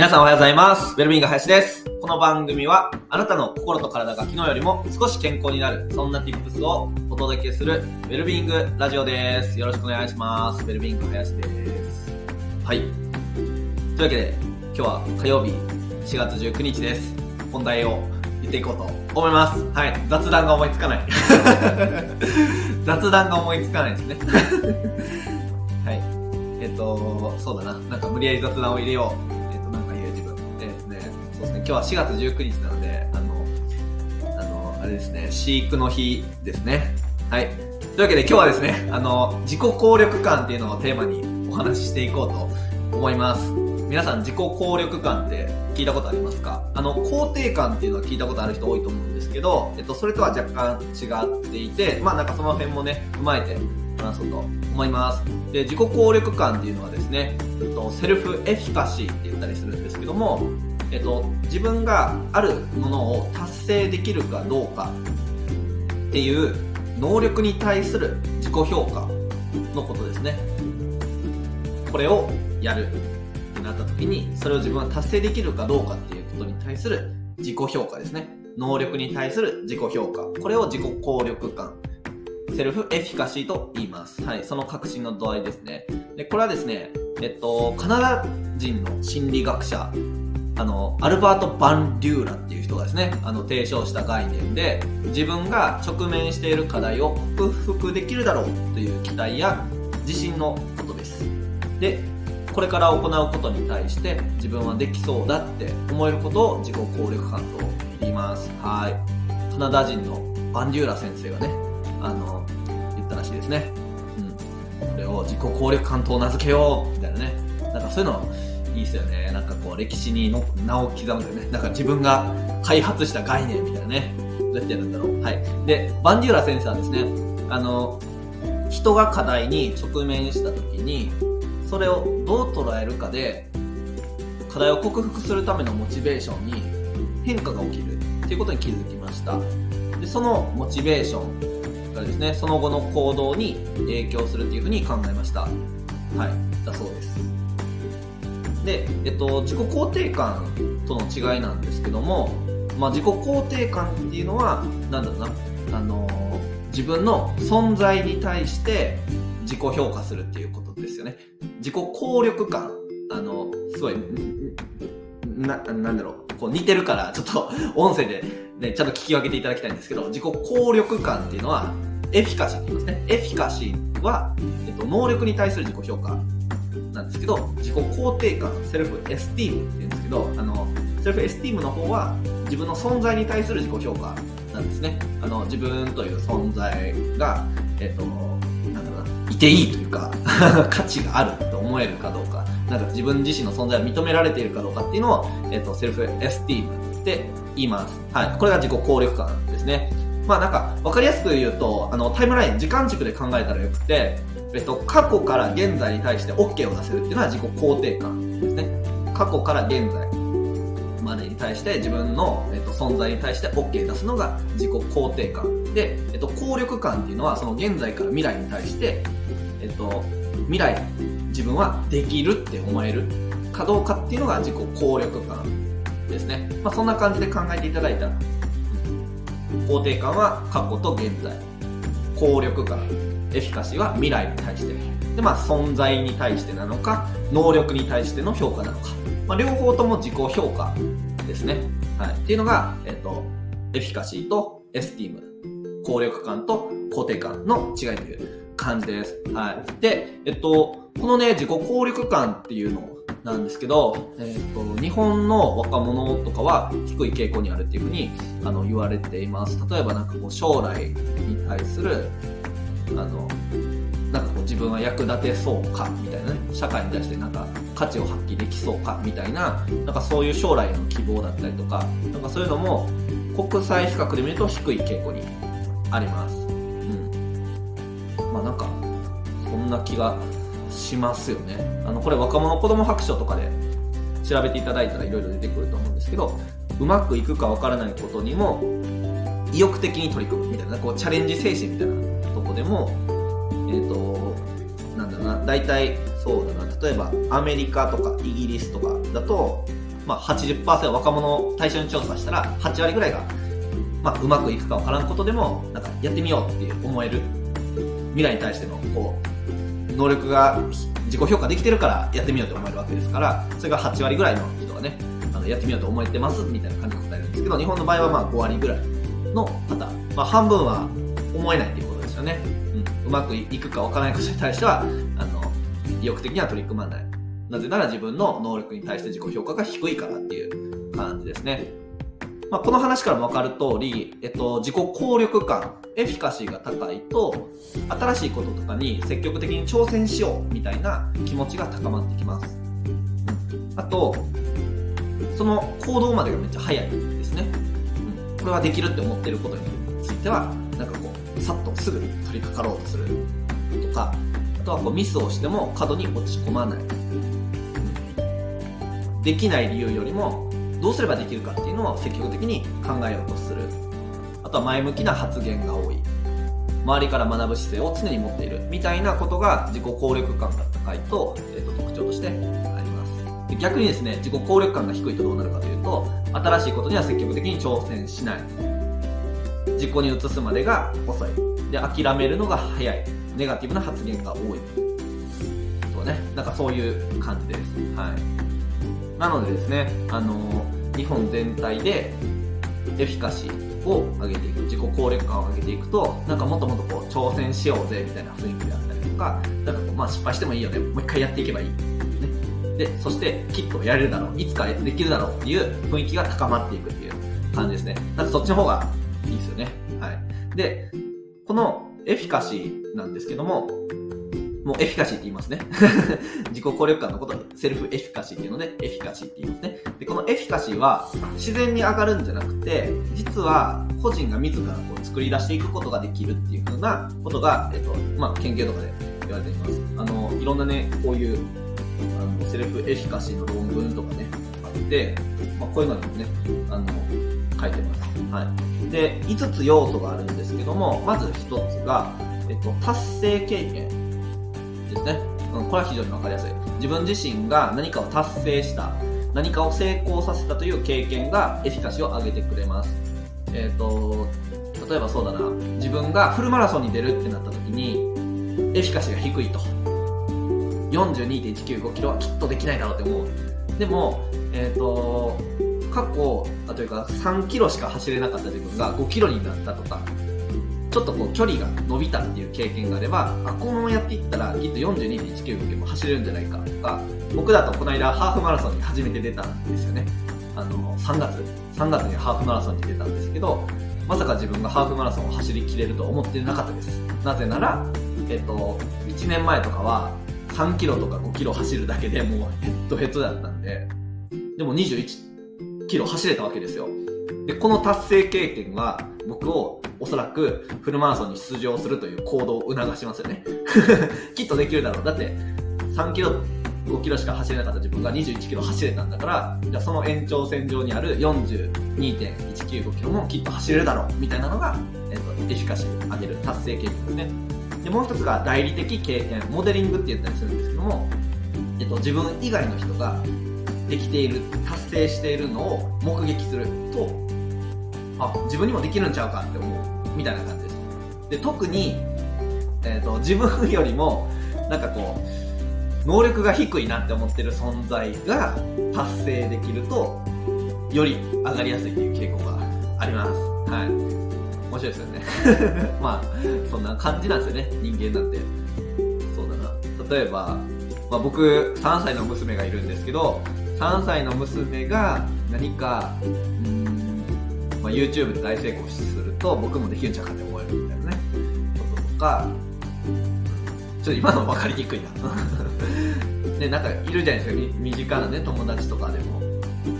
皆さんおはようございます。ウェルビング林です。この番組は、あなたの心と体が昨日よりも少し健康になる、そんな tips をお届けする、ウェルビングラジオです。よろしくお願いします。ウェルビング林です。はい。というわけで、今日は火曜日、4月19日です。本題を言っていこうと思います。はい。雑談が思いつかない。雑談が思いつかないですね。はい。えっと、そうだな。なんか無理やり雑談を入れよう。日は4月19日なので、あの、あの、あれですね、飼育の日ですね。はい。というわけで今日はですね、あの、自己効力感っていうのをテーマにお話ししていこうと思います。皆さん自己効力感って聞いたことありますか？あの、肯定感っていうのは聞いたことある人多いと思うんですけど、えっと、それとは若干違っていて、まあなんかその辺もね、踏まえて話そうと思います。で、自己効力感っていうのはですね、えっと、セルフエフィカシーって言ったりするんですけども、えっと、自分があるものを達成できるかどうかっていう能力に対する自己評価のことですね。これをやるってなった時に、それを自分は達成できるかどうかっていうことに対する自己評価ですね。能力に対する自己評価。これを自己効力感。セルフエフィカシーと言います。はい。その確信の度合いですね。で、これはですね、えっと、カナダ人の心理学者、あの、アルバート・バンデューラっていう人がですね、あの、提唱した概念で、自分が直面している課題を克服できるだろうという期待や自信のことです。で、これから行うことに対して自分はできそうだって思えることを自己効力感と言います。はい。カナダ人のバンデューラ先生がね、あの、言ったらしいですね。うん。これを自己効力感と名付けようみたいなね。なんかそういうのいいですよね。なんかこう歴史にの名を刻むんだよね。なんか自分が開発した概念みたいなね。どうやってやるんだろう。はい。で、バンデューラ先生はですね、あの、人が課題に直面した時に、それをどう捉えるかで、課題を克服するためのモチベーションに変化が起きるっていうことに気づきました。で、そのモチベーションがですね、その後の行動に影響するっていうふうに考えました。はい。だそうです。で、えっと、自己肯定感との違いなんですけども、まあ、自己肯定感っていうのは、なんだろうな、あの自分の存在に対して自己評価するっていうことですよね。自己効力感、あの、すごい、な、なんだろう、こう似てるから、ちょっと音声でね、ちゃんと聞き分けていただきたいんですけど、自己効力感っていうのは、 efficacy って言いますね。 efficacy は、えっと、能力に対する自己評価なんですけど、自己肯定感、 self-esteem って言うんですけど、あの、 self-esteem の方は、自分の存在に対する自己評価なんですね。あの、自分という存在が、えっと、なんだろうな、いていいというか、価値があると思えるかどうか、なんか自分自身の存在を認められているかどうかっていうのを、えっと、セルフエスティームって言います。はい。これが自己効力感ですね。まあなんか、わかりやすく言うと、あの、タイムライン、時間軸で考えたらよくて、えっと、過去から現在に対して OK を出せるっていうのは自己肯定感ですね。過去から現在までに対して自分の、えっと、存在に対して OK 出すのが自己肯定感。で、えっと、効力感っていうのはその現在から未来に対して、えっと、未来自分はできるって思えるかどうかっていうのが自己効力感ですね。まあそんな感じで考えていただいたら、肯定感は過去と現在。効力感、エフィカシーは未来に対して。で、まあ存在に対してなのか、能力に対しての評価なのか。まあ両方とも自己評価ですね。はい。っていうのが、えっと、エフィカシーとエスティーム。効力感と肯定感の違いという感じです。はい。で、えっと、このね、自己効力感っていうのなんですけど、えっと、日本の若者とかは低い傾向にあるっていうふうにあの言われています。例えばなんかこう将来に対する、あの、なんかこう自分は役立てそうかみたいなね、社会に対してなんか価値を発揮できそうかみたいな、なんかそういう将来の希望だったりとか、なんかそういうのも国際比較で見ると低い傾向にあります。うん。まあなんか、そんな気がしますよね。あの、これ若者子供白書とかで調べていただいたらいろいろ出てくると思うんですけど、うまくいくかわからないことにも意欲的に取り組むみたいな、こうチャレンジ精神みたいなでも、えっ、と、なんだろうな、大体そうだな、例えばアメリカとかイギリスとかだと、まあ80%若者を対象に調査したら、8割ぐらいが、まあうまくいくかわからんことでも、なんかやってみようって思える。未来に対しての、こう、能力が自己評価できてるからやってみようと思えるわけですから、それが8割ぐらいの人がね、あのやってみようと思えてますみたいな感じで答えるんですけど、日本の場合はまあ5割ぐらいの方、まあ半分は思えないっていうよね。うん、うまくいくかわからないことに対しては、あの、意欲的には取り組まない。なぜなら自分の能力に対して自己評価が低いからっていう感じですね。まあ、この話からも分かる通り、えっと、自己効力感、エフィカシーが高いと、新しいこととかに積極的に挑戦しようみたいな気持ちが高まってきます。あと、その行動までがめっちゃ早いですね。うん、これはできるって思ってることについては、なんかこう、さっとすぐに取り掛かろうとするとか、あとはこうミスをしても過度に落ち込まない。できない理由よりもどうすればできるかっていうのを積極的に考えようとする。あとは前向きな発言が多い。周りから学ぶ姿勢を常に持っているみたいなことが自己効力感が高いと,、えー、と特徴としてあります逆にですね自己効力感が低いとどうなるかというと新しいことには積極的に挑戦しない実行に移すまでが遅い。で諦めるのが早い。ネガティブな発言が多い。とねなんかそういう感じです。はい。なのでですねあの日本全体でエフィカシーを上げていく自己効力感を上げていくとなんかもっともっとこう挑戦しようぜみたいな雰囲気であったりとかなんかこう、まあ、失敗してもいいよね。もう一回やっていけばいい、ね、でそしてきっとやれるだろう。いつかできるだろうっていう雰囲気が高まっていくっていう感じですね。なんかそっちの方がいいですよねはいでこのエフィカシーなんですけども、もうエフィカシーって言いますね。自己効力感のこと self-efficacy っていうので、 efficacy って言いますね。で、このエフィカシーは自然に上がるんじゃなくて、実は個人が自らこう作り出していくことができるっていうふうなことが、えっと、まあ、研究とかで言われています。あの、いろんなね、こういう、あの、セルフエフィカシーの論文とかね、あって、まあ、こういうのにもね、あの、書いてます。はい。で、5つ要素があるんですけども、まず1つが、えっと、達成経験ですね。うん、これは非常にわかりやすい。自分自身が何かを達成した、何かを成功させたという経験がエフィカシーを上げてくれます。えっ、と、例えばそうだな、自分がフルマラソンに出るってなった時に、エフィカシーが低いと。42.195キロはきっとできないだろうって思う。でも、えっ、と、過去あ、というか3キロしか走れなかった自分が5キロになったとか、ちょっとこう距離が伸びたっていう経験があれば、あ、このままやっていったらきっと42.195キロも走れるんじゃないかとか、僕だとこの間ハーフマラソンに初めて出たんですよね。あの、3月、3月にハーフマラソンに出たんですけど、まさか自分がハーフマラソンを走りきれると思ってなかったです。なぜなら、えっと、1年前とかは3キロとか5キロ走るだけでもうヘッドヘッドだったんで、でも21キロ走れたわけですよ。で、この達成経験は僕をおそらくフルマラソンに出場するという行動を促しますよね。きっとできるだろう。だって3キロ、5キロしか走れなかった自分が21キロ走れたんだから、じゃあその延長線上にある42.195キロもきっと走れるだろう。みたいなのが、えっと、エフィカシーを上げる達成経験ですね。で、もう一つが代理的経験、モデリングって言ったりするんですけども、えっと、自分以外の人ができている、達成しているのを目撃すると、あ、自分にもできるんちゃうかって思う、みたいな感じです。で、特に、えっ、と、自分よりも、なんかこう、能力が低いなって思ってる存在が達成できると、より上がりやすいっていう傾向があります。はい。面白いですよね。まあ、そんな感じなんですよね、人間なんて。そうだな。例えば、まあ、僕、3歳の娘がいるんですけど、3歳の娘が何か、うん、まあ、YouTube で大成功すると僕もできるんちゃうかって思えるみたいなね、こととか、ちょっと今の分かりにくいな。で、なんかいるじゃないですか、身近なね、友達とかでも。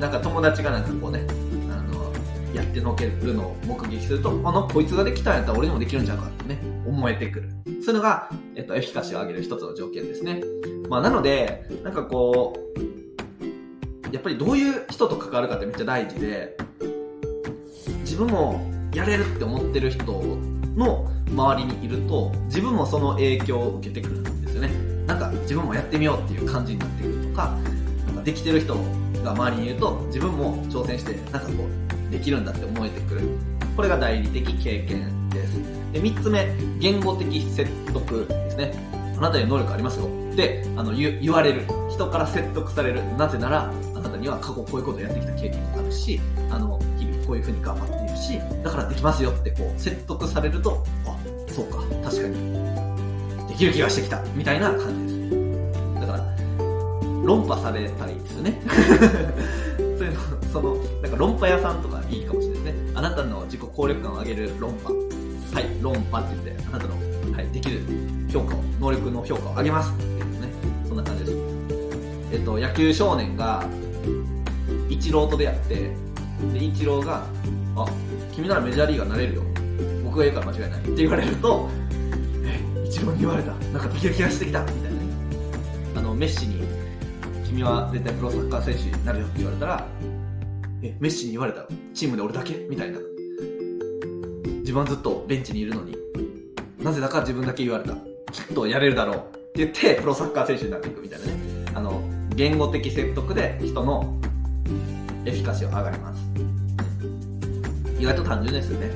なんか友達がなんかこうね、あの、やってのけるのを目撃すると、あの、こいつができたんやったら俺にもできるんちゃうかってね、思えてくる。そういうのが、えっと、エフィカシーを上げる一つの条件ですね。まあ、なので、なんかこう、やっぱりどういう人と関わるかってめっちゃ大事で、自分もやれるって思ってる人の周りにいると、自分もその影響を受けてくるんですよね。なんか自分もやってみようっていう感じになってくるとか、なんかできてる人が周りにいると自分も挑戦してなんかこうできるんだって思えてくる。これが代理的経験です。で3つ目言語的説得ですね。あなたに能力ありますよ。であの言われる。人から説得される。なぜならあなたには過去こういうことをやってきた経験があるしあの日々こういうふうに頑張っているしだからできますよってこう説得されるとあそうか確かにできる気がしてきたみたいな感じです。だから論破されたいですよね。そういうのそのなんか論破屋さんとかいいかもしれないですね。あなたの自己効力感を上げる論破はい論破って言ってあなたの、はい、できる評価を能力の評価を上げますっていうね。そんな感じです。えっと野球少年がイチローと出会ってでイチローが「あ君ならメジャーリーガーになれるよ僕が言うから間違いない」って言われると「えイチローに言われたなんかできる気がしてきた」みたいなあのメッシに君は絶対プロサッカー選手になるよって言われたら、え、メッシに言われたチームで俺だけ？みたいな。自分はずっとベンチにいるのに、なぜだか自分だけ言われた。きっとやれるだろうって言って、プロサッカー選手になっていくみたいなね。あの、言語的説得で人のエフィカシーは上がります。意外と単純ですよね。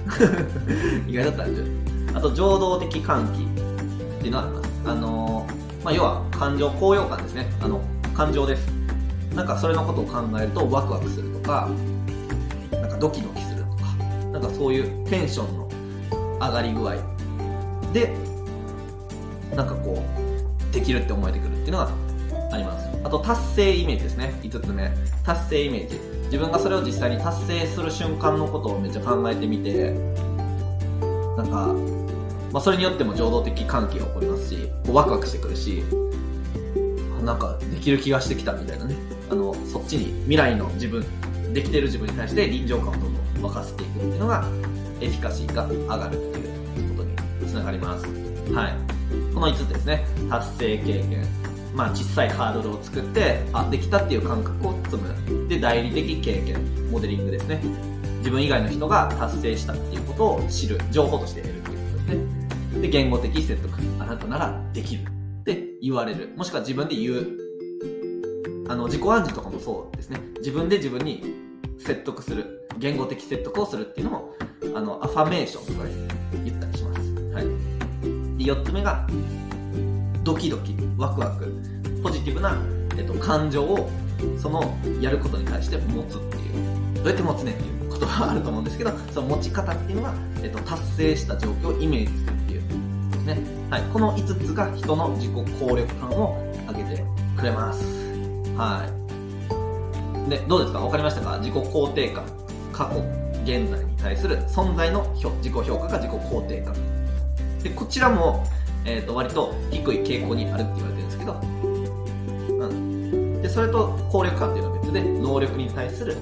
意外と単純。あと、情動的喚起っていうのはあります。あのまあ、要は感情高揚感ですね。あの、感情ですなんかそれのことを考えるとワクワクするとかなんかドキドキするとかなんかそういうテンションの上がり具合でなんかこうできるって思えてくるっていうのがありますあと達成イメージですね5つ目達成イメージ。自分がそれを実際に達成する瞬間のことをめっちゃ考えてみてなんか、まあ、それによっても情動的関係が起こりますしこうワクワクしてくるしなんかできる気がしてきたみたいなね。あのそっちに未来の自分できてる自分に対して臨場感をどんどん沸かせていくっていうのがエフィカシーが上がるっていうことにつながります。はい。この5つですね。達成経験。まあ小さいハードルを作ってあできたっていう感覚を積むで代理的経験モデリングですね自分以外の人が達成したっていうことを知る情報として得るっていうことですねで言語的説得あなたならできるって言われる。もしくは自分で言う。あの、自己暗示とかもそうですね。自分で自分に説得する。言語的説得をするっていうのも、あの、アファメーションとか言ったりします。はい。で、4つ目が、ドキドキ、ワクワク、ポジティブな、えっと、感情を、その、やることに対して持つっていう。どうやって持つねっていうことがあると思うんですけど、その持ち方っていうのは、えっと、達成した状況をイメージするっていうですね。はい、この5つが人の自己効力感を上げてくれます。はい。で、どうですか？分かりましたか？自己肯定感。過去、現在に対する存在の自己評価か自己肯定感。で、こちらも、え、ー、と、割と低い傾向にあるって言われてるんですけど、うん。で、それと効力感っていうのは別で、能力に対する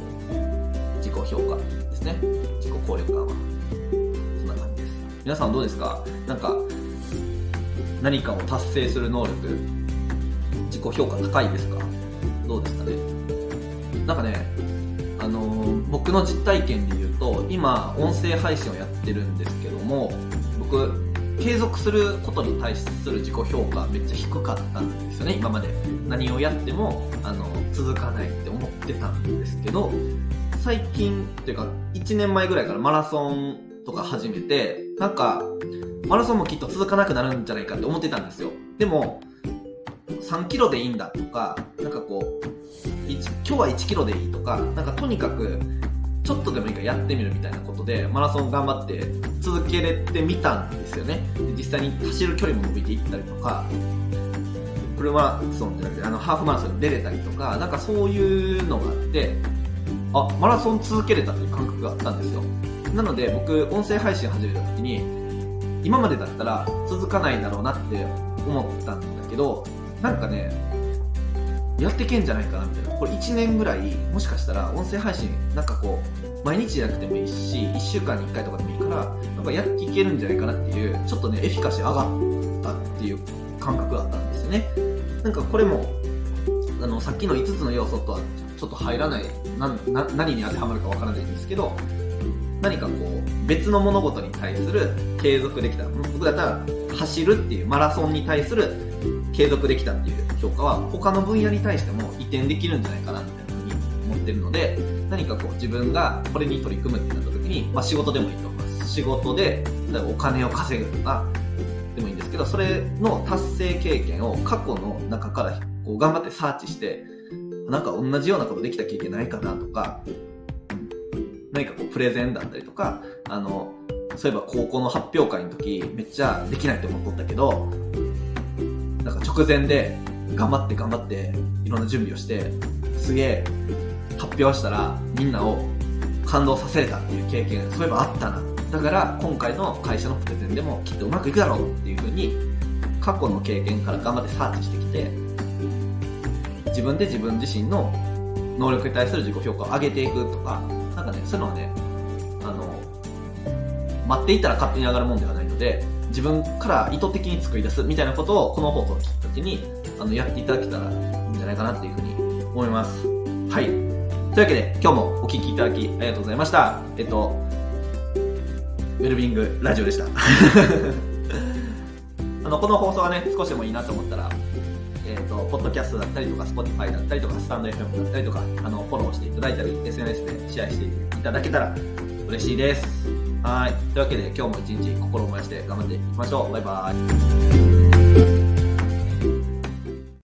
自己評価ですね。自己効力感は。そんな感じです。皆さんどうですか？なんか、何かを達成する能力、自己評価高いですか？どうですかね？なんかね、あのー、僕の実体験で言うと、今、音声配信をやってるんですけども、僕、継続することに対する自己評価めっちゃ低かったんですよね、今まで。何をやっても、あの、続かないって思ってたんですけど、最近っていうか、1年前ぐらいからマラソンとか始めて、なんか、マラソンもきっと続かなくなるんじゃないかって思ってたんですよ。でも、3キロでいいんだとか、なんかこう、今日は1キロでいいとか、なんかとにかく、ちょっとでもいいからやってみるみたいなことで、マラソン頑張って続けれてみたんですよね。で実際に走る距離も伸びていったりとか、フルマラソンじゃなくて、あの、ハーフマラソンに出れたりとか、なんかそういうのがあって、あ、マラソン続けれたという感覚があったんですよ。なので僕、音声配信始めた時に、今までだったら続かないだろうなって思ったんだけど、なんかね、やってけんじゃないかなみたいな。これ1年ぐらい、もしかしたら音声配信、なんかこう、毎日じゃなくてもいいし、1週間に1回とかでもいいから、なんかやっていけるんじゃないかなっていう、ちょっとね、エフィカシー上がったっていう感覚があったんですよね。なんかこれも、あの、さっきの5つの要素とはちょっと入らない、何に当てはまるかわからないんですけど、何かこう別の物事に対する継続できた僕だったら走るっていうマラソンに対する継続できたっていう評価は他の分野に対しても移転できるんじゃないかなみたいなふうに思ってるので、何かこう自分がこれに取り組むってなった時に、まあ仕事でもいいと思います。仕事で、例えばお金を稼ぐとか、でもいいんですけど、それの達成経験を過去の中からこう頑張ってサーチして、なんか同じようなことできた経験ないかなとか、何かこうプレゼンだったりとか、あの、そういえば高校の発表会の時めっちゃできないと思っとったけど、なんか直前で頑張って頑張っていろんな準備をして、すげえ発表したらみんなを感動させれたっていう経験、そういえばあったな。だから今回の会社のプレゼンでもきっとうまくいくだろうっていうふうに過去の経験から頑張ってサーチしてきて、自分で自分自身の能力に対する自己評価を上げていくとか、なんかね、そういうのはね、待っていたら勝手に上がるもんではないので、自分から意図的に作り出すみたいなことをこの放送をきっかけにあのやっていただけたらいいんじゃないかなっていうふうに思います。はい。というわけで今日もお聴きいただきありがとうございました。えっと、ウェルビーイングラジオでした。あの、この放送がね、少しでもいいなと思ったら、えっ、ー、と、ポッドキャストだったりとか、 Spotify だったりとか、スタンド FM だったりとか、あの、フォローしていただいたり、SNS でシェアしていただけたら嬉しいです。はい。というわけで、今日も一日心を燃やして頑張っていきましょう。バイバイ。